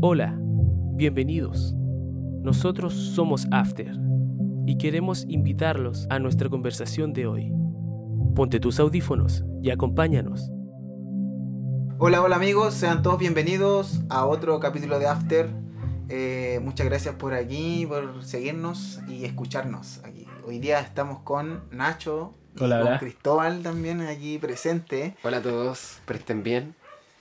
Hola, bienvenidos. Nosotros somos After y queremos invitarlos a nuestra conversación de hoy. Ponte tus audífonos y acompáñanos. Hola, hola amigos, sean todos bienvenidos a otro capítulo de After. Eh, muchas gracias por aquí, por seguirnos y escucharnos aquí. Hoy día estamos con Nacho y Hola, con hola. Cristóbal también aquí presente. Hola a todos, presten bien.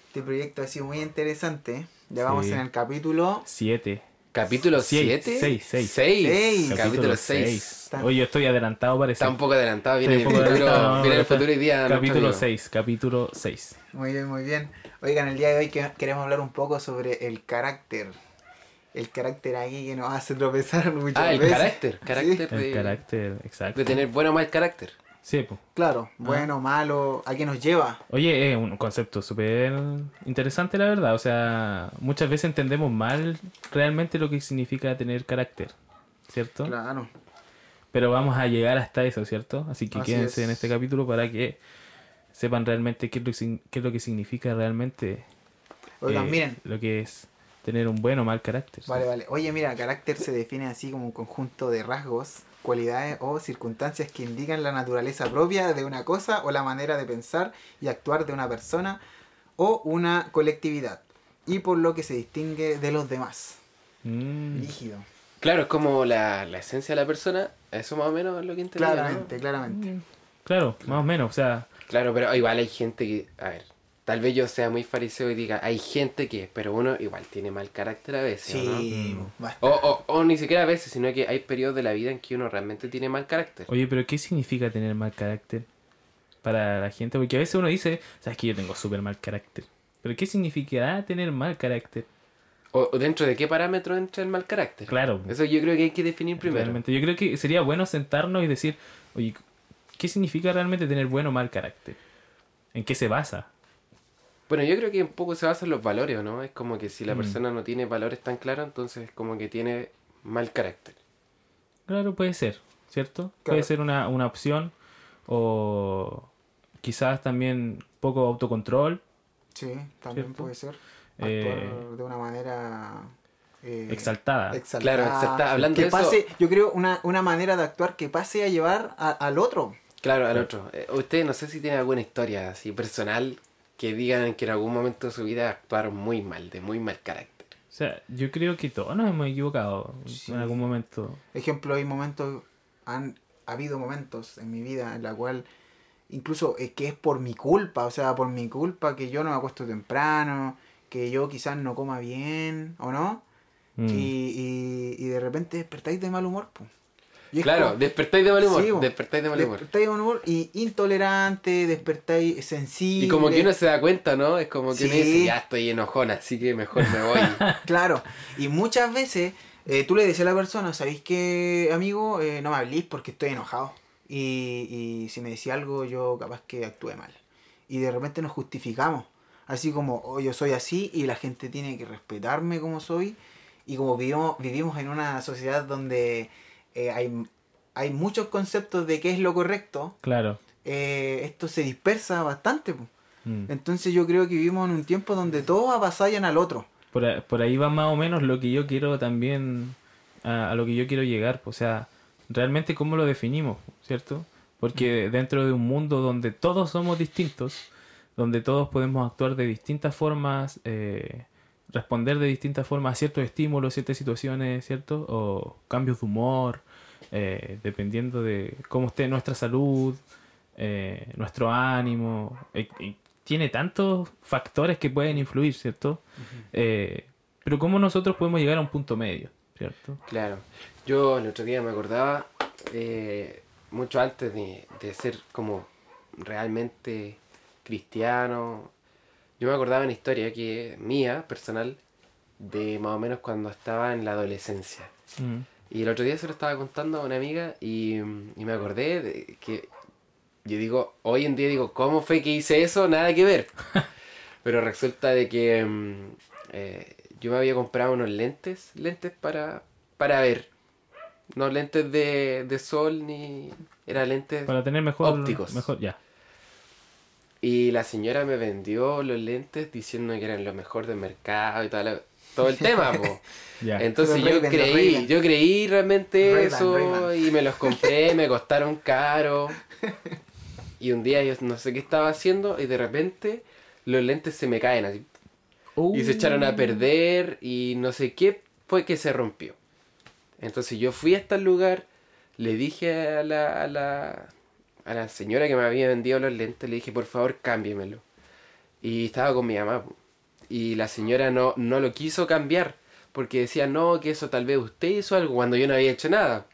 Este proyecto ha sido muy interesante. Ya vamos Sí. en el capítulo. Siete. Capítulo Seis, 7. seis, seis. Seis. Capítulo seis. 6. Oye, yo estoy adelantado parece. Está un poco adelantado, viene, el, poco futuro, adelantado, viene el futuro hoy día. Capítulo amigo. 6, capítulo 6. Muy bien, muy bien. Oigan, el día de hoy que- queremos hablar un poco sobre el carácter. El carácter aquí que nos hace tropezar muchas Ah, el veces. carácter. Carácter El de, carácter, exacto. de tener bueno o mal carácter. Sí, po. Claro, bueno, malo, ¿a qué nos lleva? Oye, es un concepto súper interesante, la verdad. O sea, muchas veces entendemos mal realmente lo que significa tener carácter, ¿cierto? Claro. Pero vamos a llegar hasta eso, ¿cierto? Así que Así quédense es. en este capítulo para que sepan realmente qué es lo, que qué es lo que significa realmente Oigan, eh, miren. lo que es tener un buen o mal carácter. Vale, vale. Oye, mira, carácter se define así como un conjunto de rasgos, cualidades o circunstancias que indican la naturaleza propia de una cosa o la manera de pensar y actuar de una persona o una colectividad y por lo que se distingue de los demás. Mm, Lígido. Claro, es como la, la esencia de la persona. Eso más o menos es lo que entendí. ¿no? Claramente, claramente. Claro, más o menos. O sea, Claro, pero igual hay gente que. A ver, tal vez yo sea muy fariseo y diga, hay gente que. Pero uno igual tiene mal carácter a veces. ¿o no? Sí. O, o, o ni siquiera a veces, sino que hay periodos de la vida en que uno realmente tiene mal carácter. oye, pero ¿qué significa tener mal carácter para la gente? Porque a veces uno dice, sabes que yo tengo súper mal carácter. Pero ¿qué significará tener mal carácter? O, o dentro de qué parámetro entra el mal carácter. Claro. Eso yo creo que hay que definir primero. Realmente, yo creo que sería bueno sentarnos y decir, oye, ¿qué significa realmente tener buen o mal carácter? ¿En qué se basa? Bueno, yo creo que un poco se basa en los valores, ¿no? Es como que si la Mm. persona no tiene valores tan claros, entonces es como que tiene mal carácter. Claro, puede ser, ¿cierto? Claro. Puede ser una, una opción o quizás también poco autocontrol, Sí, también ¿Cierto? puede ser. Actuar Eh, de una manera... eh, exaltada. exaltada. Claro, exaltada. Hablando que de eso- pase, yo creo una, una manera de actuar que pase a llevar a- al otro. Claro, al otro. Eh, Usted no sé si tiene alguna historia así personal que digan que en algún momento de su vida actuaron muy mal, de muy mal carácter. O sea, yo creo que todos nos hemos equivocado Sí. en algún momento. Ejemplo, hay momentos, han habido momentos en mi vida en la cual incluso es que es por mi culpa, o sea, por mi culpa que yo no me acuesto temprano, que yo quizás no coma bien, ¿o no? Mm. Y, y, y de repente despertáis de mal humor, po. Y Claro, como- despertáis de mal humor. Sí, despertáis de mal humor. Despertáis de mal humor y intolerante, despertáis sensible. Y como que uno se da cuenta, ¿no? Es como que uno Sí. dice, ya estoy enojona, así que mejor me voy. Claro, y muchas veces eh, tú le dices a la persona, ¿sabéis qué, amigo? Eh, no me hablís porque estoy enojado. Y, y si me decía algo, yo capaz que actúe mal. Y de repente nos justificamos. Así como, oh, yo soy así y la gente tiene que respetarme como soy. Y como vivimos, vivimos en una sociedad donde eh, hay, hay muchos conceptos de qué es lo correcto, Claro. eh, esto se dispersa bastante. Mm. Entonces yo creo que vivimos en un tiempo donde todos avasallan al otro. Por, ahí va más o menos lo que yo quiero también, a, a lo que yo quiero llegar. O sea, realmente cómo lo definimos, ¿cierto? Porque dentro de un mundo donde todos somos distintos, donde todos podemos actuar de distintas formas, eh, responder de distintas formas a ciertos estímulos, ciertas situaciones, ¿cierto? O cambios de humor, eh, dependiendo de cómo esté nuestra salud, eh, nuestro ánimo. eh, tiene tantos factores que pueden influir, ¿cierto? Pero cómo nosotros podemos llegar a un punto medio, ¿cierto? Claro. Yo el otro día me acordaba, mucho antes de, de ser como realmente cristiano, yo me acordaba una historia que mía, personal, de más o menos cuando estaba en la adolescencia. Mm. Y el otro día se lo estaba contando a una amiga y, y me acordé de que yo digo, hoy en día digo, ¿cómo fue que hice eso? Nada que ver. Pero resulta de que mm, eh, yo me había comprado unos lentes, lentes para, para ver. No lentes de, de sol ni... Era lentes... Para tener mejor... Ópticos. Mejor, ya. Y la señora me vendió los lentes diciendo que eran lo mejor del mercado y tal. todo el tema, po. Entonces yo creí, yo creí realmente eso y me los compré, me costaron caro. Y un día yo no sé qué estaba haciendo y de repente los lentes se me caen así. Y se echaron a perder y no sé qué fue que se rompió. Entonces yo fui hasta el lugar, le dije a la, a la, a la señora que me había vendido los lentes, le dije por favor cámbiemelo. Y estaba con mi mamá. Y la señora no, no lo quiso cambiar porque decía no, que eso tal vez usted hizo algo cuando yo no había hecho nada.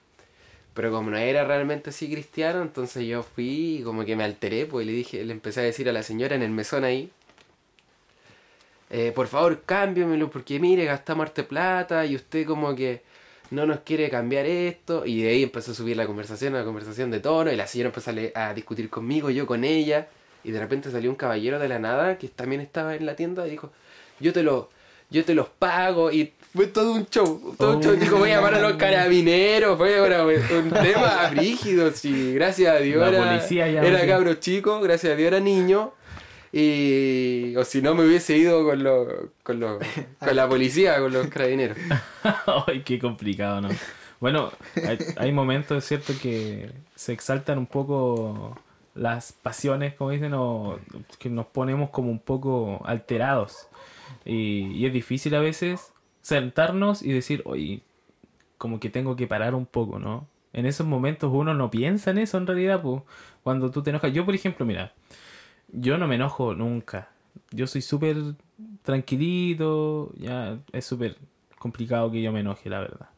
Pero como no era realmente así cristiano, entonces yo fui y como que me alteré, pues le dije, le empecé a decir a la señora en el mesón ahí, eh, por favor cámbiamelo porque mire, gastamos arte plata y usted como que no nos quiere cambiar esto. Y de ahí empezó a subir la conversación, una conversación de tono y la señora empezó a, discutir conmigo, yo con ella. Y de repente salió un caballero de la nada que también estaba en la tienda y dijo, yo te lo... Yo te los pago y fue todo un show. Todo un show. Oh. Dijo, voy a llamar a los carabineros. Fue una- un tema brígido. Sí, gracias a Dios La era, policía ya, era cabro chico. Gracias a Dios era niño. Y. O si no, me hubiese ido con, los con, los con la policía, con los carabineros. Ay, qué complicado, ¿no? Bueno, hay, hay momentos, es cierto, que se exaltan un poco las pasiones, como dicen, o que nos ponemos como un poco alterados. Y, y es difícil a veces sentarnos y decir, oye, como que tengo que parar un poco, ¿no? En esos momentos uno no piensa en eso en realidad, pues, cuando tú te enojas. Yo, por ejemplo, mira, yo no me enojo nunca. Yo soy súper tranquilito, ya es súper complicado que yo me enoje, la verdad.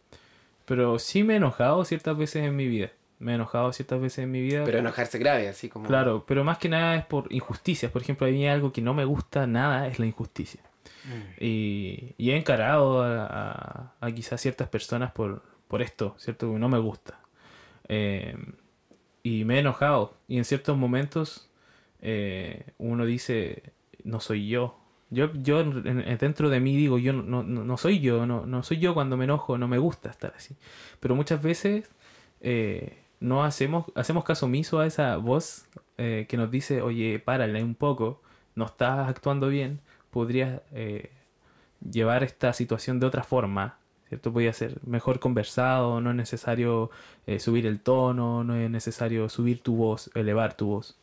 Pero sí me he enojado ciertas veces en mi vida. Me he enojado ciertas veces en mi vida. Pero enojarse grave, así como. Claro, pero más que nada es por injusticias. Por ejemplo, a mí algo que no me gusta nada es la injusticia. Y, y he encarado a, a- a quizás ciertas personas por, por esto, ¿cierto? Que no me gusta. Eh, y me he enojado. Y en ciertos momentos eh, uno dice, no soy yo. Yo, yo en- en- dentro de mí digo, yo no, no, no soy yo, no, no soy yo cuando me enojo, no me gusta estar así. Pero muchas veces eh, no hacemos, hacemos caso omiso a esa voz eh, que nos dice, oye, párale un poco, no estás actuando bien, podrías eh, llevar esta situación de otra forma, ¿cierto? Podría ser mejor conversado, no es necesario eh, subir el tono, no es necesario subir tu voz, elevar tu voz.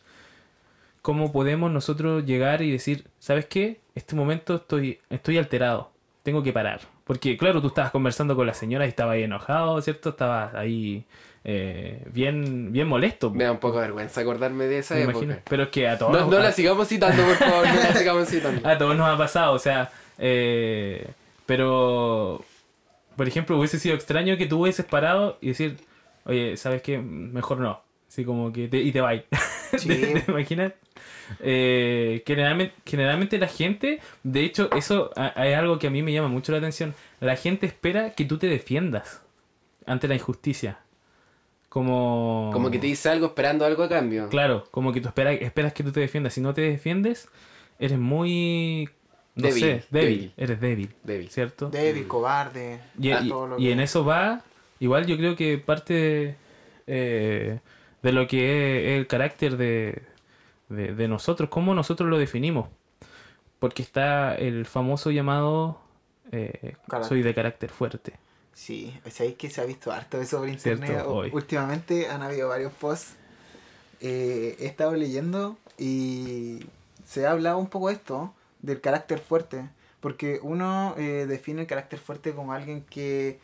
¿Cómo podemos nosotros llegar y decir, ¿sabes qué? Este momento estoy, estoy alterado, tengo que parar. Porque claro, tú estabas conversando con la señora y estabas ahí enojado, ¿cierto? Estabas ahí eh, bien, bien molesto. Me da un poco de vergüenza acordarme de esa época. imagino. Pero es que a todos, No, no la sigamos citando, por favor, no la sigamos citando. a todos nos ha pasado, o sea, eh, pero, por ejemplo, hubiese sido extraño que tú hubieses parado y decir, oye, ¿sabes qué? Mejor no. Así como que te, y te. Sí. ¿Te, te imaginas? Eh, generalmente, generalmente la gente, de hecho, eso hay algo que a mí me llama mucho la atención. La gente espera que tú te defiendas ante la injusticia. Como... Como que te dice algo esperando algo a cambio. Claro, como que tú esperas, esperas que tú te defiendas. Si no te defiendes, eres muy... No Débil, sé, débil. débil. Eres débil, Débil. ¿cierto? Débil, cobarde. Y, y- todo lo y que- en eso va, igual yo creo que parte eh, de lo que es el carácter de, de, de nosotros, cómo nosotros lo definimos. Porque está el famoso llamado eh, soy de carácter fuerte. Sí, sabéis que se ha visto harto eso por internet. Hoy. Últimamente han habido varios posts. eh, he estado leyendo y se ha hablado un poco de esto, del carácter fuerte. Porque uno eh, define el carácter fuerte como alguien que,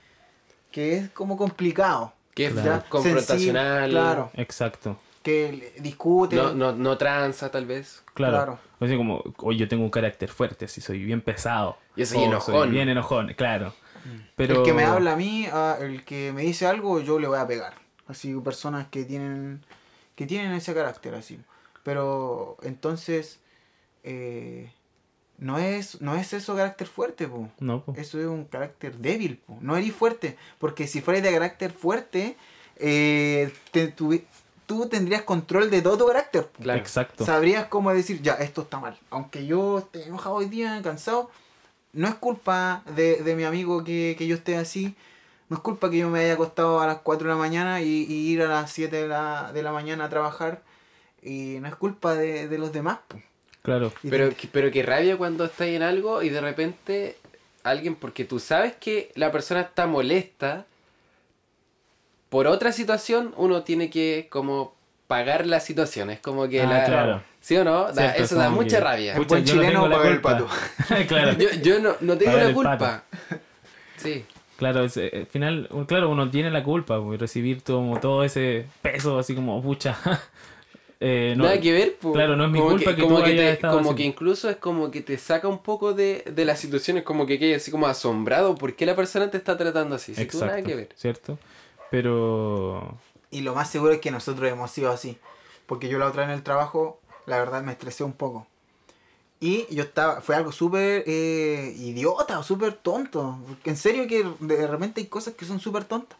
que es como complicado. Que es Claro. confrontacional. Claro, Exacto. Que discute. No, no, no tranza, tal vez. Claro. Claro. Así como, hoy yo tengo un carácter fuerte, así soy bien pesado. Yo soy enojón. bien enojón, claro. Pero... El que me habla a mí, ah, el que me dice algo, yo le voy a pegar. Así, personas que tienen que tienen ese carácter así. Pero entonces, eh, no, es, no es eso carácter fuerte, po. No, po. eso es un carácter débil. Po. No eres fuerte, porque si fueras de carácter fuerte, eh, te tú tendrías control de todo tu carácter. Claro. Exacto. Sabrías cómo decir, ya, esto está mal. Aunque yo esté enojado hoy día, cansado, no es culpa de, de mi amigo que, que yo esté así. No es culpa que yo me haya acostado a las 4 de la mañana y, y ir a las 7 de la, de la mañana a trabajar. Y no es culpa de, de los demás. Claro. Pero, te- que- pero que rabia cuando estás en algo y de repente alguien porque tú sabes que la persona está molesta por otra situación, uno tiene que como pagar la situación. Es como que Ah, la... claro. ¿Sí o no? Da- Cierto, eso da mucha que- rabia. Pucha, buen no chileno la paga el culpa. claro. Yo, yo no, no tengo Pagar la culpa. Sí. Claro, es, eh, al final, claro, uno tiene la culpa, pues, recibir todo, todo ese peso así como, pucha. eh, no- Nada que ver, po. claro, no es mi Como culpa que como tú que, te- estado como así. que incluso es como que te saca un poco de, de las situaciones, como que quedas así como asombrado. ¿Por qué la persona te está tratando así? Si tú nada Exacto, que ver. ¿cierto? Pero... Y lo más seguro es que nosotros hemos sido así. Porque yo la otra vez en el trabajo, la verdad me estresé un poco. Y yo estaba, fue algo súper eh, idiota o súper tonto. Porque en serio que de repente hay cosas que son súper tontas.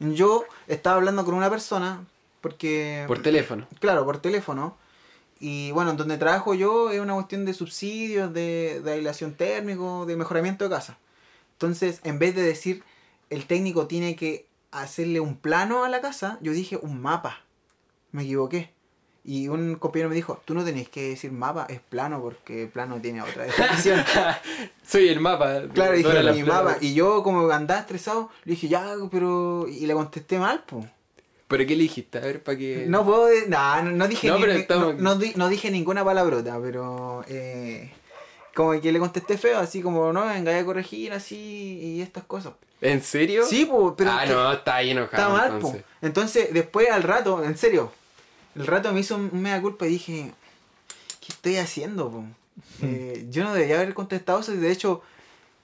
Yo estaba hablando con una persona, porque... Por teléfono. Claro, por teléfono. Y bueno, en donde trabajo yo es una cuestión de subsidios, de, de aislación térmico, de mejoramiento de casa. Entonces, en vez de decir el técnico tiene que hacerle un plano a la casa, yo dije un mapa. Me equivoqué. Y un compañero me dijo, tú no tenés que decir mapa, es plano, porque plano tiene otra definición. Soy el mapa. claro, dije mi mapa. Y yo como andaba estresado, le dije, ya, pero... Y le contesté mal, pues. ¿Pero qué le dijiste? A ver, para que... No puedo. nah, no, no dije No, ni- pero estamos- no, no dije ninguna palabrota, pero. Eh, como que le contesté feo, así como, no, venga a corregir así y estas cosas. ¿En serio? Sí, pues, pero. ah, no, está ahí enojado. Está mal, entonces. entonces. entonces, después al rato, en serio, el rato me hizo un mea culpa y dije, ¿qué estoy haciendo, po? Eh, yo no debería haber contestado eso. De hecho,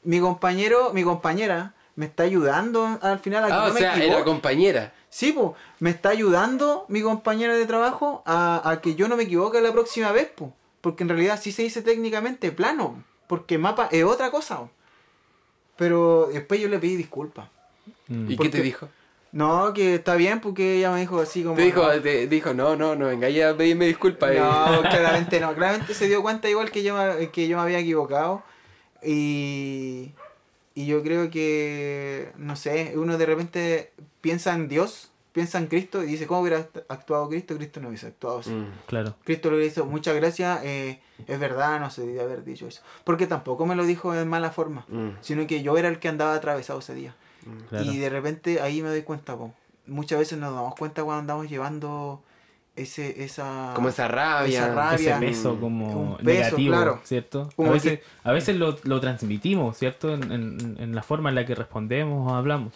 mi compañero, mi compañera, me está ayudando al final a que Ah, no o me sea, equivoque. era compañera. Sí, pues, me está ayudando mi compañero de trabajo a, a que yo no me equivoque la próxima vez, pues. Porque en realidad sí se dice técnicamente plano, porque mapa es otra cosa. Pero después yo le pedí disculpas. mm, ¿Y ¿Por qué te dijo? No, que está bien, porque ella me dijo así como... Te dijo, no, te dijo, no, no, no, venga ya a pedirme disculpas. eh. No, claramente no. Claramente se dio cuenta igual que yo, me- que yo me había equivocado. Y, y yo creo que, no sé, uno de repente piensa en Dios, piensa en Cristo y dice, ¿cómo hubiera actuado Cristo? Cristo no hubiese actuado así. Mm. claro. Cristo le hizo, muchas gracias, eh, es verdad, no se debía haber dicho eso. Porque tampoco me lo dijo en mala forma, Mm. sino que yo era el que andaba atravesado ese día. claro. Y de repente ahí me doy cuenta, po. muchas veces nos damos cuenta cuando andamos llevando ese, esa... Como esa rabia. esa rabia. ese peso como Un peso, negativo, claro. ¿cierto? Como a veces, a veces lo, lo transmitimos, ¿cierto? En, en- en la forma en la que respondemos o hablamos.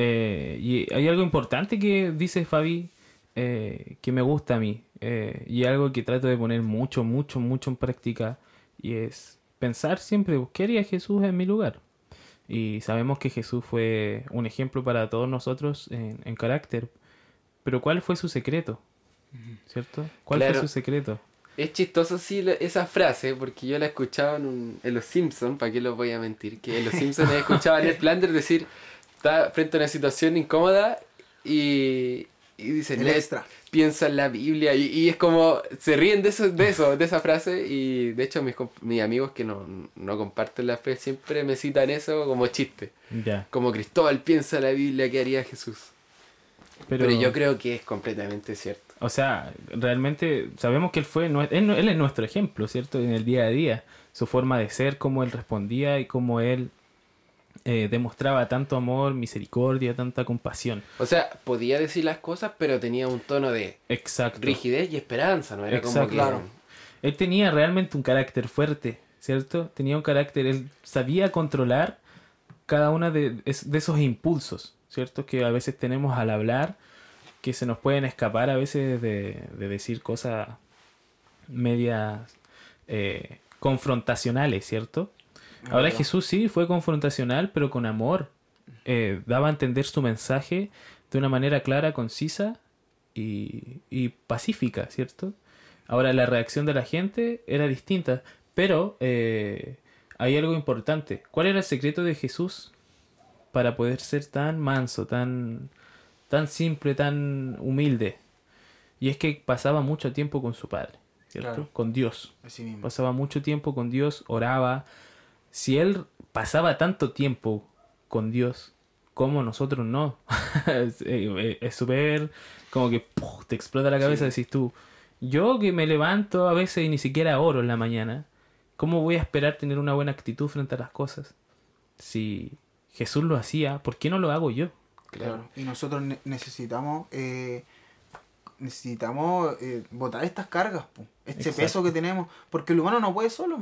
Eh, y hay algo importante que dice Fabi eh, que me gusta a mí eh, y algo que trato de poner mucho, mucho, mucho en práctica y es pensar siempre, ¿qué haría Jesús en mi lugar? Y sabemos que Jesús fue un ejemplo para todos nosotros en, en carácter, pero ¿cuál fue su secreto? ¿Cierto? ¿Cuál Claro. fue su secreto? Es chistoso sí esa frase, porque yo la he escuchado en, un- en Los Simpsons, ¿para qué los voy a mentir? Que en Los Simpsons he escuchado a Ned Flanders decir, está frente a una situación incómoda y, y dice, El "Ned, extra. piensa en la Biblia y, y es como, se ríen de eso, de eso, de esa frase y de hecho mis, mis amigos que no, no comparten la fe siempre me citan eso como chiste. Como Cristóbal piensa en la Biblia, ¿qué haría Jesús? Pero, Pero, yo creo que es completamente cierto. O sea, realmente sabemos que él fue, él, él es nuestro ejemplo, ¿cierto? En el día a día. Su forma de ser, cómo él respondía y cómo él eh, demostraba tanto amor, misericordia, tanta compasión. O sea, podía decir las cosas, pero tenía un tono de Exacto. rigidez y esperanza, ¿no? Era como Exacto. que... Claro. Él tenía realmente un carácter fuerte, ¿cierto? Tenía un carácter, él sabía controlar cada uno de, es- de esos impulsos, ¿cierto? Que a veces tenemos al hablar, que se nos pueden escapar a veces de, de decir cosas medias eh, confrontacionales, ¿cierto? Ahora. Jesús sí fue confrontacional, pero con amor. Eh, daba a entender su mensaje de una manera clara, concisa y, y pacífica, ¿cierto? Ahora la reacción de la gente era distinta, pero eh, hay algo importante. ¿Cuál era el secreto de Jesús para poder ser tan manso, tan, tan simple, tan humilde? Y es que pasaba mucho tiempo con su Padre, ¿cierto? Claro. Con Dios. Así mismo. Pasaba mucho tiempo con Dios, oraba. Si él pasaba tanto tiempo con Dios, como nosotros no? es eh, es súper como que ¡puf! te explota la cabeza, decís tú. Yo que me levanto a veces y ni siquiera oro en la mañana, ¿cómo voy a esperar tener una buena actitud frente a las cosas? Si Jesús lo hacía, ¿por qué no lo hago yo? Claro. Y nosotros ne- necesitamos eh, necesitamos eh, botar estas cargas, po, este Exacto. peso que tenemos, porque el humano no puede solo.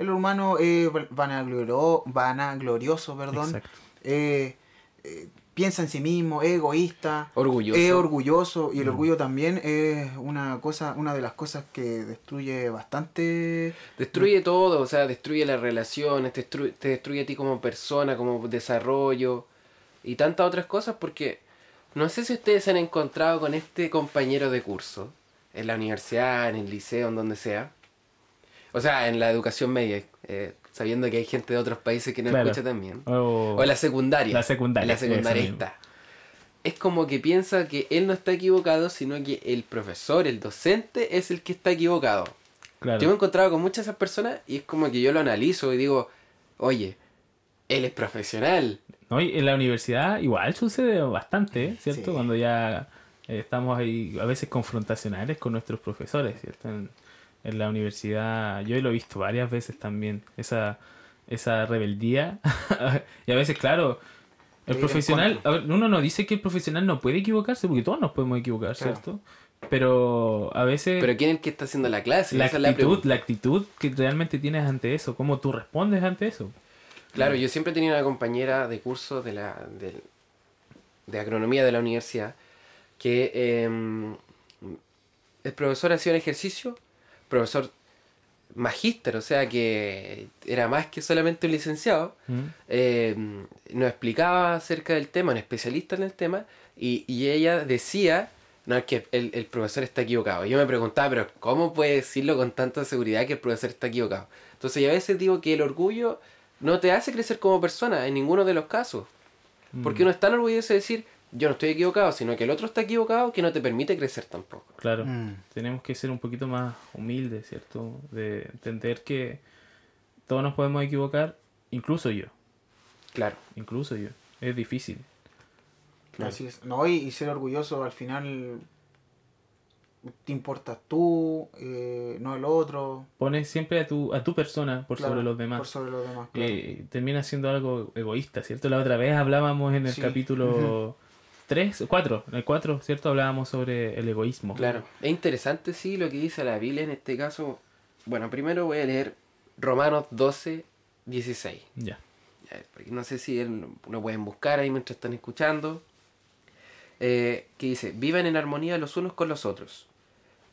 El humano es vanagloro- vanaglorioso, perdón, eh, eh, piensa en sí mismo, es egoísta, Orgulloso. es orgulloso y el Mm. orgullo también es una cosa, una de las cosas que destruye bastante. Destruye todo, o sea, destruye las relaciones, te destruye, te destruye a ti como persona, como desarrollo y tantas otras cosas porque no sé si ustedes se han encontrado con este compañero de curso en la universidad, en el liceo, en donde sea. O sea, en la educación media, eh, sabiendo que hay gente de otros países que no Claro. escucha también. O- O en la secundaria. La secundaria, En la secundaria está. Es como que piensa que él no está equivocado, sino que el profesor, el docente, es el que está equivocado. claro. Yo me he encontrado con muchas de esas personas y es como que yo lo analizo y digo, oye, él es profesional. No, y en la universidad igual sucede bastante, ¿eh? ¿cierto? Sí. Cuando ya eh, estamos ahí a veces confrontacionales con nuestros profesores, ¿cierto? En, en la universidad yo lo he visto varias veces también, esa, esa rebeldía. y a veces, claro, el profesional, contra. a ver, uno no dice que el profesional no puede equivocarse, porque todos nos podemos equivocar, Claro. ¿cierto? Pero a veces Pero ¿quién es el que está haciendo la clase? la Esa es la actitud, la actitud que realmente tienes ante eso, cómo tú respondes ante eso. Claro, yo siempre tenía una compañera de curso de la de, de agronomía de la universidad que eh, el profesor hacía un ejercicio, profesor magíster, o sea que era más que solamente un licenciado, ¿Mm? eh, nos explicaba acerca del tema, un especialista en el tema, y, y ella decía, no, es que el, el profesor está equivocado. Yo me preguntaba, pero ¿cómo puede decirlo con tanta seguridad que el profesor está equivocado? Entonces, yo a veces digo que el orgullo no te hace crecer como persona en ninguno de los casos. Porque Mm. uno es tan orgulloso de decir, yo no estoy equivocado, sino que el otro está equivocado que no te permite crecer tampoco. Claro. Mm. tenemos que ser un poquito más humildes, ¿cierto? De entender que todos nos podemos equivocar, incluso yo, Claro. incluso yo. Es difícil. Claro. Así es. No, y, y ser orgulloso al final te importas tú, eh, no el otro. Pones siempre a tu, a tu persona por Claro, sobre los demás. Por sobre los demás, claro. Eh, termina siendo algo egoísta, ¿cierto? La otra vez hablábamos en el Sí. capítulo 3, 4, en el 4, ¿cierto? Hablábamos sobre el egoísmo. Claro. Es interesante, sí, lo que dice la Biblia en este caso. Bueno, primero voy a leer Romanos 12, 16. Ya. Ya, porque no sé si él- lo pueden buscar ahí mientras están escuchando. Eh, que dice, vivan en armonía los unos con los otros.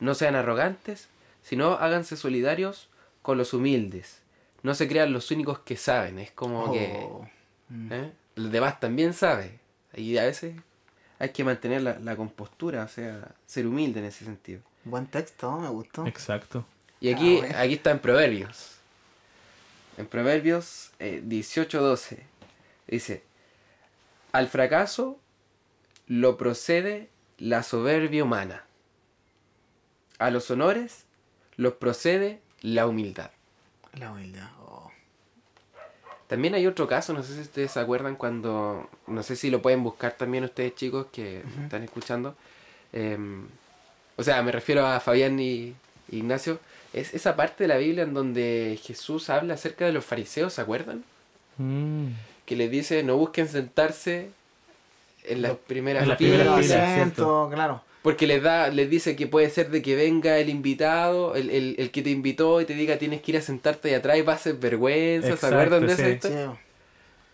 No sean arrogantes, sino háganse solidarios con los humildes. No se crean los únicos que saben. Es como que Oh. Mm. ¿eh? el demás también sabe. Y a veces hay que mantener la, la compostura, o sea, ser humilde en ese sentido. Buen texto, me gustó. Exacto. Y aquí, Ah, bueno. aquí está en Proverbios. En Proverbios eh, 18:12 dice, al fracaso lo procede la soberbia humana. A los honores los procede la humildad. La humildad. También hay otro caso, no sé si ustedes se acuerdan cuando, no sé si lo pueden buscar también ustedes chicos que están escuchando. Em, o sea, me refiero a Fabián y y Ignacio. Es esa parte de la Biblia en donde Jesús habla acerca de los fariseos, ¿se acuerdan? Mm. Que les dice no busquen sentarse en las primeras en las filas, ¿cierto? claro. Porque les da, les dice que puede ser de que venga el invitado, el, el, el que te invitó y te diga tienes que ir a sentarte ahí atrás y pases vergüenza, ¿se acuerdan de sí. eso? Sí.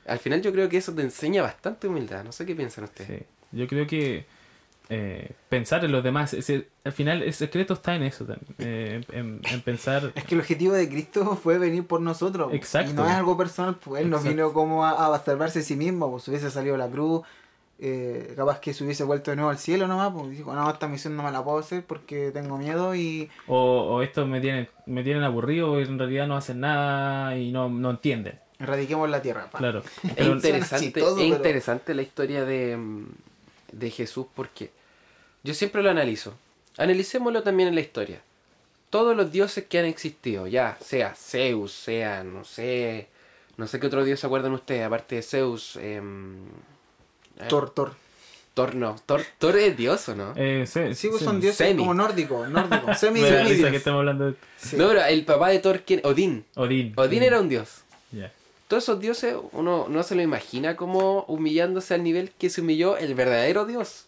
Al final yo creo que eso te enseña bastante humildad. No sé qué piensan ustedes. Sí. Yo creo que eh, pensar en los demás, ese- al final el secreto está en eso también, eh, en, en- en pensar... Es que el objetivo de Cristo fue venir por nosotros. Exacto. Y no es algo personal, pues él no Exacto. vino como a, a salvarse a sí mismo, pues hubiese salido a la cruz, eh, capaz que se hubiese vuelto de nuevo al cielo nomás, pues dijo, no, esta misión no me la puedo hacer porque tengo miedo y... O, o estos me tienen, me tienen aburrido y en realidad no hacen nada y no, no entienden. Erradiquemos la tierra. pa. Claro. Es interesante, chistoso, es pero- interesante la historia de, mm, de Jesús porque yo siempre lo analizo. Analicémoslo también en la historia. Todos los dioses que han existido, ya sea Zeus, sea, no sé, no sé qué otro dios se acuerdan ustedes, aparte de Zeus. em, eh, Thor, Thor. Thor no. Thor, Thor es dios o no? Eh, se- Sí, pues se- son dioses Semi. como nórdicos, nórdicos, semi Me da risa semidios. que estamos hablando de Sí. No, pero el papá de Thor, ¿quién? Odín. Odín. Odín era un dios. Ya. Todos esos dioses uno no se lo imagina como humillándose al nivel que se humilló el verdadero dios.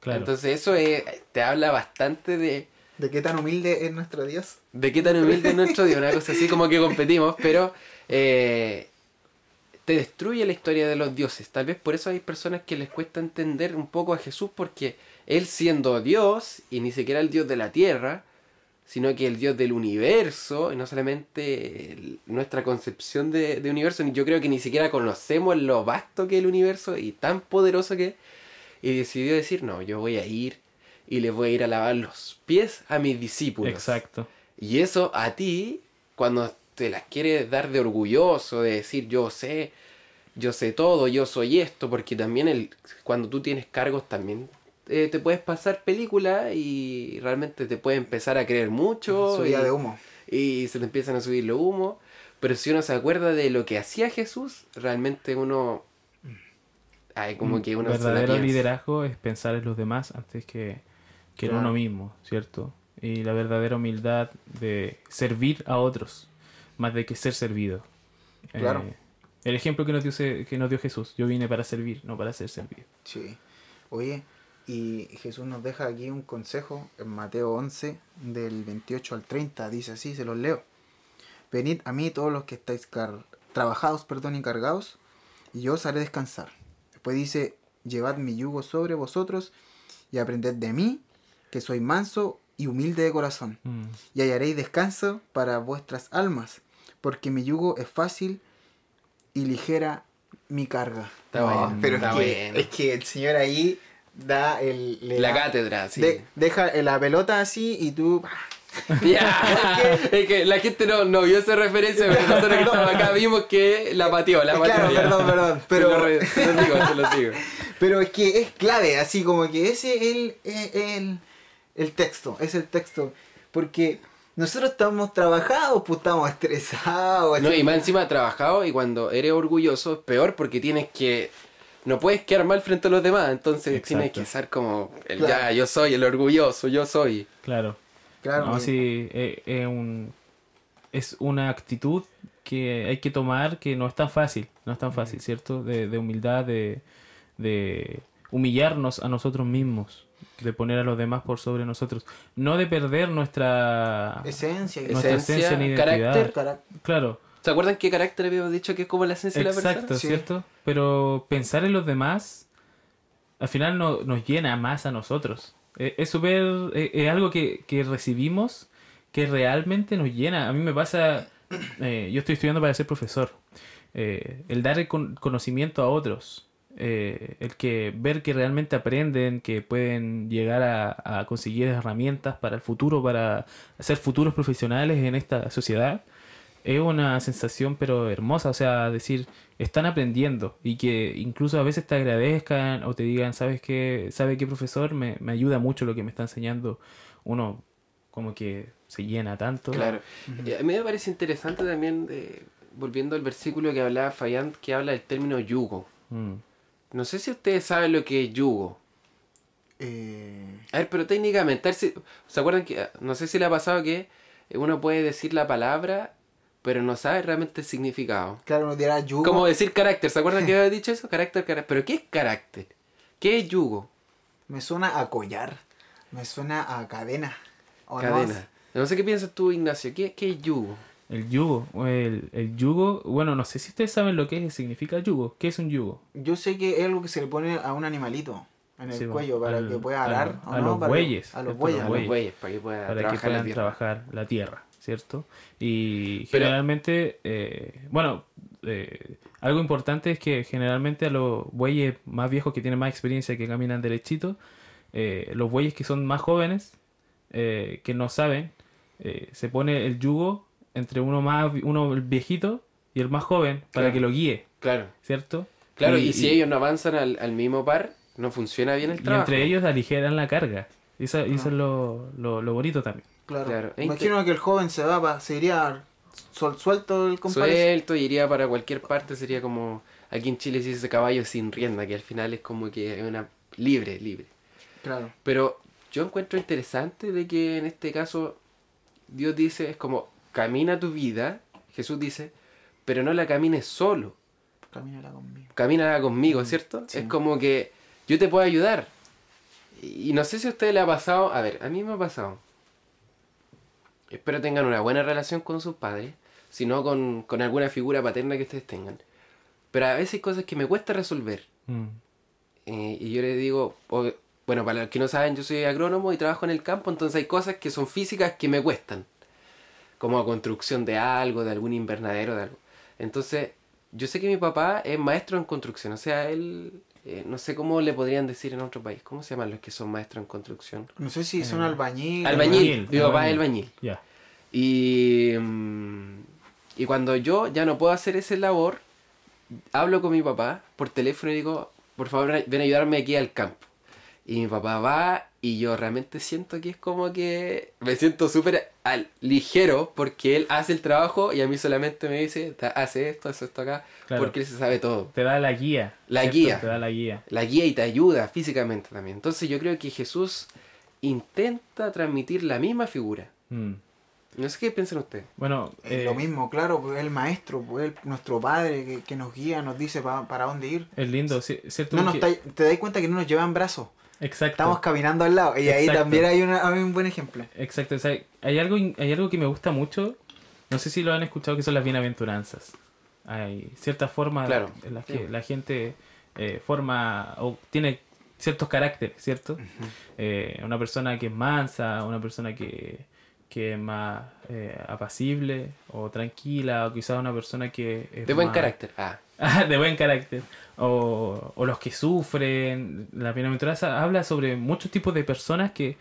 Claro. Entonces eso es- te habla bastante de, ¿De qué tan humilde es nuestro Dios? de qué tan humilde es nuestro Dios. Una cosa así como que competimos, pero eh, te destruye la historia de los dioses. Tal vez por eso hay personas que les cuesta entender un poco a Jesús porque él siendo Dios y ni siquiera el Dios de la tierra, sino que el Dios del universo, y no solamente el- nuestra concepción de, de universo, yo creo que ni siquiera conocemos lo vasto que es el universo y tan poderoso que es, y decidió decir, no, yo voy a ir y les voy a ir a lavar los pies a mis discípulos. Exacto. Y eso a ti, cuando te las quieres dar de orgulloso, de decir yo sé, yo sé todo, yo soy esto, porque también el, cuando tú tienes cargos también eh, te puedes pasar película y realmente te puede empezar a creer mucho. Subida y, de humo. y se te empiezan a subir los humos. Pero si uno se acuerda de lo que hacía Jesús, realmente uno... Ay, como que uno verdadero liderazgo es pensar en los demás antes que, que en uno mismo, ¿cierto? Y la verdadera humildad de servir a otros, más de que ser servido. Claro. Eh, el ejemplo que nos, dio, que nos dio Jesús, yo vine para servir, no para ser servido. Sí. Oye, y Jesús nos deja aquí un consejo en Mateo 11, del 28 al 30. Dice así, se los leo. Venid a mí todos los que estáis car- trabajados perdón, y cargados, y yo os haré descansar. Después dice, llevad mi yugo sobre vosotros y aprended de mí, que soy manso y humilde de corazón, Mm. y hallaréis descanso para vuestras almas, porque mi yugo es fácil y ligera mi carga. Está bueno, pero está es, que, bueno. es que el señor ahí da el... le La da- cátedra, sí. de- deja la pelota así y tú... Ya, es que la gente no, no vio esa referencia, pero nosotros que estamos acá vimos que la pateó, la pateó. Claro, perdón, perdón, Se pero- lo, re- se lo digo, se lo digo. Pero es que es clave, así como que ese es el, el, el, el texto, es el texto. Porque nosotros estamos trabajados, pues estamos estresados. No, así. y más encima trabajado y cuando eres orgulloso es peor porque tienes que... No puedes quedar mal frente a los demás, entonces Exacto. tienes que ser como el Claro. ya, yo soy el orgulloso, yo soy. Claro. Claro, No, sí, eh, es, un, es una actitud que hay que tomar que no es tan fácil, no es tan fácil, ¿cierto? De, de humildad, de, de humillarnos a nosotros mismos, de poner a los demás por sobre nosotros, no de perder nuestra, esencia. y- nuestra Esencia, esencia ni identidad. carácter. Claro, ¿Se acuerdan qué carácter habíamos dicho que es como la esencia de la persona? exacto, Sí. ¿cierto? Pero pensar en los demás, al final no, nos llena más a nosotros. Eh, Es súper, eh, es algo que, que recibimos que realmente nos llena. A mí me pasa, eh, yo estoy estudiando para ser profesor. Eh, el dar el con- conocimiento a otros, eh, el que ver que realmente aprenden, que pueden llegar a, a conseguir herramientas para el futuro, para ser futuros profesionales en esta sociedad, es una sensación pero hermosa, o sea, decir, están aprendiendo y que incluso a veces te agradezcan o te digan, ¿sabes qué? ¿Sabe qué profesor? Me, me ayuda mucho lo que me está enseñando. Uno como que se llena tanto. Claro. A mí me parece interesante también, de- volviendo al versículo que hablaba Fayant, que habla del término yugo. Mm. No sé si ustedes saben lo que es yugo. eh, A ver, pero técnicamente, a ver si- ¿se acuerdan que, no sé si le ha pasado que uno puede decir la palabra, pero no sabe realmente el significado? claro, uno dirá yugo. Como decir carácter, ¿se acuerdan que había dicho eso? Carácter, carácter. ¿Pero qué es carácter? ¿Qué es yugo? Me suena a collar. Me suena a cadena. ¿O no? Cadena. No sé qué piensas tú, Ignacio. ¿Qué, qué es yugo? El yugo, el, el yugo, bueno, no sé si ustedes saben lo que es- significa yugo. ¿Qué es un yugo? Yo sé que es algo que se le pone a un animalito en el Sí, cuello para al- que pueda arar. ¿o a no? los Para- bueyes, A los bueyes. A los bueyes, para que puedan para que trabajar la puedan tierra. trabajar la tierra, ¿cierto? Y Pero- generalmente, eh, bueno, eh, algo importante es que generalmente a los bueyes más viejos que tienen más experiencia, que caminan derechito, eh, los bueyes que son más jóvenes, eh, que no saben, eh, se pone el yugo entre uno más uno el viejito y el más joven para Claro. que lo guíe, Claro. ¿cierto? Claro, y, si ellos no avanzan al, al mismo par, no funciona bien el y trabajo. entre ellos aligeran la carga. Y eso, y eso es lo, lo, lo bonito también. Claro. Claro. E Imagino que el joven se va, pa- se iría sol- suelto el compadre. Suelto, iría para cualquier parte, sería como... Aquí en Chile se dice caballo sin rienda, que al final es como que es una libre, libre. Claro. Pero yo encuentro interesante de que en este caso Dios dice, es como, camina tu vida, Jesús dice, pero no la camines solo, Camínala conmigo. camínala conmigo, Mm, ¿cierto? sí. Es como que yo te puedo ayudar. Y no sé si a usted le ha pasado, a ver, a mí me ha pasado. Espero tengan una buena relación con sus padres, si no con, con alguna figura paterna que ustedes tengan. Pero a veces hay cosas que me cuesta resolver. Mm. Eh, y yo le digo, o- bueno, para los que no saben, yo soy agrónomo y trabajo en el campo, entonces hay cosas que son físicas que me cuestan. Como construcción de algo, de algún invernadero, de algo. Entonces, yo sé que mi papá es maestro en construcción, o sea, él, eh, no sé cómo le podrían decir en otro país, ¿cómo se llaman los que son maestros en construcción? No sé si son Eh, albañil. Albañil, albañil, mi papá es albañil. Ya. Y, mm, y cuando yo ya no puedo hacer esa labor, hablo con mi papá por teléfono y digo, por favor, ven a ayudarme aquí al campo. Y mi papá va y yo realmente siento que es como que me siento súper al- ligero porque él hace el trabajo y a mí solamente me dice, "Ta- hace esto, hace esto acá, Claro. porque él se sabe todo. Te da la guía. La ¿cierto? guía. Te da la guía. La guía y te ayuda físicamente también. Entonces yo creo que Jesús intenta transmitir la misma figura. Mm. No sé qué piensan ustedes. Bueno, Es eh, lo mismo, claro, pues el maestro, pues el- nuestro padre que, que nos guía, nos dice pa- para dónde ir. es lindo, ci- ¿cierto? No nos te das cuenta que no nos llevan brazos. Exacto. Estamos caminando al lado. Y ahí también hay, una, hay un buen ejemplo. Exacto, o sea, hay algo, hay algo que me gusta mucho, no sé si lo han escuchado, que son las bienaventuranzas. Hay ciertas formas Claro, en las sí. que la gente eh, forma o tiene ciertos caracteres, ¿cierto? Eh, una persona que es mansa, una persona que, que es más eh, apacible o tranquila, o quizás una persona que es De buen más- carácter. Ah, de buen carácter. O, o los que sufren. La bienaventuranza habla sobre muchos tipos de personas que,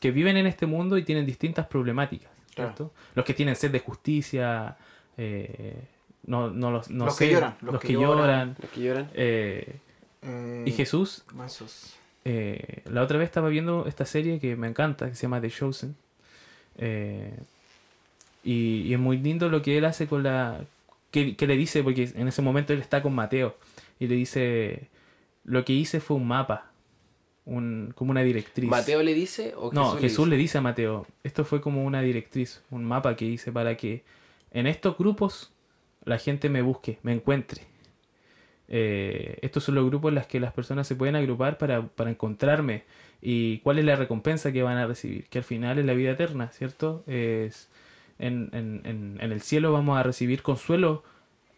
que viven en este mundo y tienen distintas problemáticas. Claro. Los que tienen sed de justicia. eh, no, no los, no Los que lloran, Los, los que, que lloran. lloran. los que lloran. eh, Eh, y Jesús, mansos. eh, la otra vez estaba viendo esta serie que me encanta, que se llama The Chosen. Eh, y, y es muy lindo lo que él hace con la... Que, que le dice, porque en ese momento él está con Mateo, y le dice, lo que hice fue un mapa, un, como una directriz. ¿Mateo le dice o No, Jesús, le dice a Mateo, esto fue como una directriz, un mapa que hice para que en estos grupos la gente me busque, me encuentre. Eh, estos son los grupos en los que las personas se pueden agrupar para, para encontrarme y cuál es la recompensa que van a recibir, que al final es la vida eterna, ¿cierto? Es en, en, en, en el cielo vamos a recibir consuelo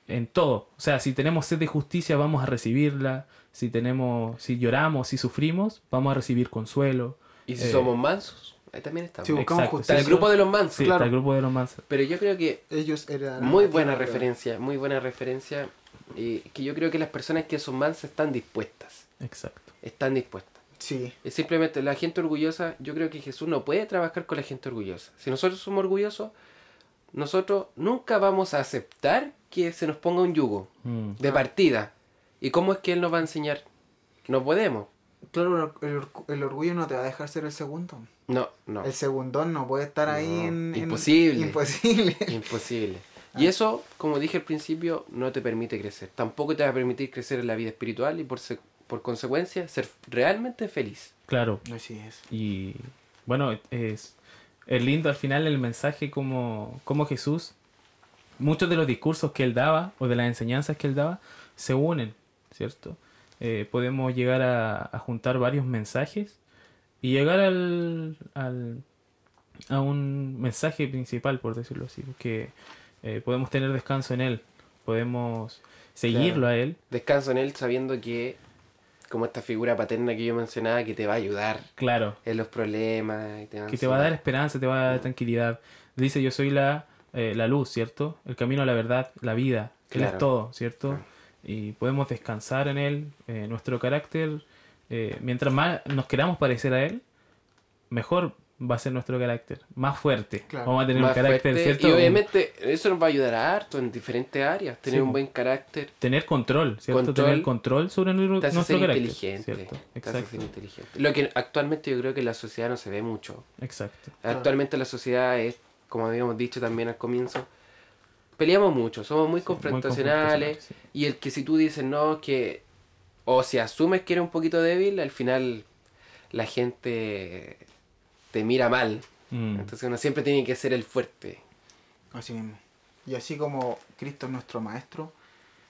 en todo. O sea, si tenemos sed de justicia, vamos a recibirla. Si tenemos, si lloramos, si sufrimos, vamos a recibir consuelo. Y si Eh, somos mansos, ahí también estamos. Sí, buscamos Exacto, Está el grupo de los mansos. Sí, claro. está el grupo de los mansos. Pero yo creo que Ellos heredarán muy buena referencia, muy buena referencia. Y que yo creo que las personas que son mansas están dispuestas. Exacto. Están dispuestas. Sí, Es simplemente la gente orgullosa, yo creo que Jesús no puede trabajar con la gente orgullosa. Si nosotros somos orgullosos, nosotros nunca vamos a aceptar que se nos ponga un yugo Mm. de partida. ¿Y cómo es que Él nos va a enseñar? No podemos. claro, el, el orgullo no te va a dejar ser el segundo. No, no. El segundón no puede estar ahí No, en, en- imposible. Imposible. Imposible. Y eso, como dije al principio, no te permite crecer. Tampoco te va a permitir crecer en la vida espiritual y por, se- por consecuencia ser realmente feliz. Claro. Así es. Y bueno, es, es lindo al final el mensaje como, como Jesús, muchos de los discursos que él daba o de las enseñanzas que él daba se unen, ¿cierto? Eh, podemos llegar a, a juntar varios mensajes y llegar al, al- a un mensaje principal, por decirlo así, que eh, podemos tener descanso en él, podemos seguirlo Claro. a él, Descanso en Él sabiendo que, como esta figura paterna que yo mencionaba, que te va a ayudar claro, en los problemas. y te que te va a dar esperanza, te va a dar tranquilidad. Dice, yo soy la, eh, la luz, ¿cierto? El camino a la verdad, la vida. Él Claro. es todo, ¿cierto? Claro. Y podemos descansar en Él. eh, nuestro carácter, mientras más nos queramos parecer a Él, mejor va a ser nuestro carácter. Más fuerte. Claro. Vamos a tener Más un carácter, fuerte, ¿cierto? Y obviamente eso nos va a ayudar a harto en diferentes áreas. Tener Sí, un buen carácter Tener control, ¿cierto? Control. Tener control sobre nuestro, te hace nuestro ser carácter. inteligente. ¿cierto? Te hace Exacto. ser inteligente. Lo que actualmente yo creo que en la sociedad no se ve mucho. Exacto. Actualmente la sociedad es, como habíamos dicho también al comienzo, peleamos mucho, somos muy Sí, muy confrontacionales confrontacional, sí. y el que si tú dices no, que o si asumes que eres un poquito débil, al final la gente te mira mal. Mm. Entonces uno siempre tiene que ser el fuerte. Así mismo. Y así como Cristo es nuestro maestro,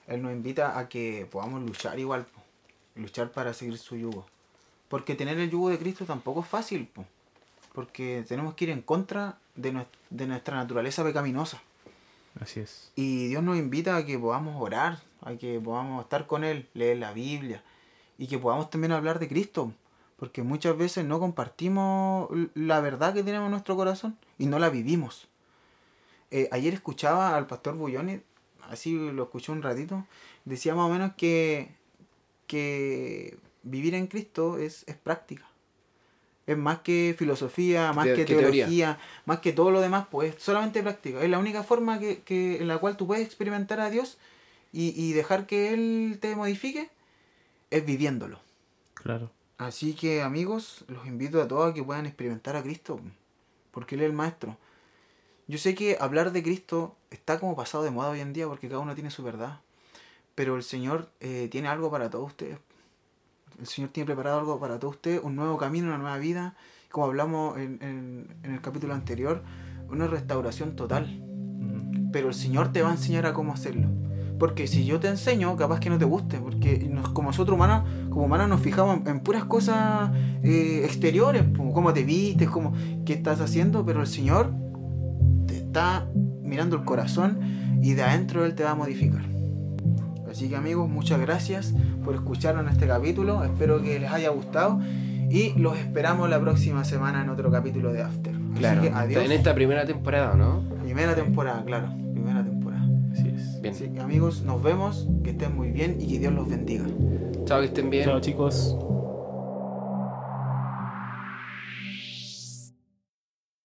Él nos invita a que podamos luchar igual, po. luchar para seguir su yugo. Porque tener el yugo de Cristo tampoco es fácil, po. porque tenemos que ir en contra de, de nuestra naturaleza pecaminosa. Así es. Y Dios nos invita a que podamos orar, a que podamos estar con Él, leer la Biblia y que podamos también hablar de Cristo. Porque muchas veces no compartimos la verdad que tenemos en nuestro corazón y no la vivimos. Eh, ayer escuchaba al pastor Bulloni, así lo escuché un ratito, decía más o menos que, que vivir en Cristo es, es práctica. Es más que filosofía, más Que- que, que teoría. teología, más que todo lo demás, pues solamente práctica. Es la única forma que, que- en la cual tú puedes experimentar a Dios y, y dejar que Él te modifique, es viviéndolo. Claro. Así que amigos, los invito a todos a que puedan experimentar a Cristo, porque Él es el Maestro. Yo sé que hablar de Cristo está como pasado de moda hoy en día porque cada uno tiene su verdad, pero el Señor eh, tiene algo para todos ustedes. El Señor tiene preparado algo para todos ustedes, un nuevo camino, una nueva vida, como hablamos en, en- en el capítulo anterior, una restauración total. Pero el Señor te va a enseñar a cómo hacerlo. Porque si yo te enseño, capaz que no te guste. Porque nos- como nosotros humanos, como humanos nos fijamos en, puras cosas eh, exteriores, como cómo te vistes, cómo, qué estás haciendo. Pero el Señor te está mirando el corazón y de adentro Él te va a modificar. Así que amigos, muchas gracias por escucharnos en este capítulo. Espero que les haya gustado. Y los esperamos la próxima semana en otro capítulo de After. Así Claro. que adiós. En esta primera temporada, ¿no? Primera temporada, claro. Bien. Así que amigos, nos vemos, que estén muy bien y que Dios los bendiga. Chao, que estén bien. Chao chicos.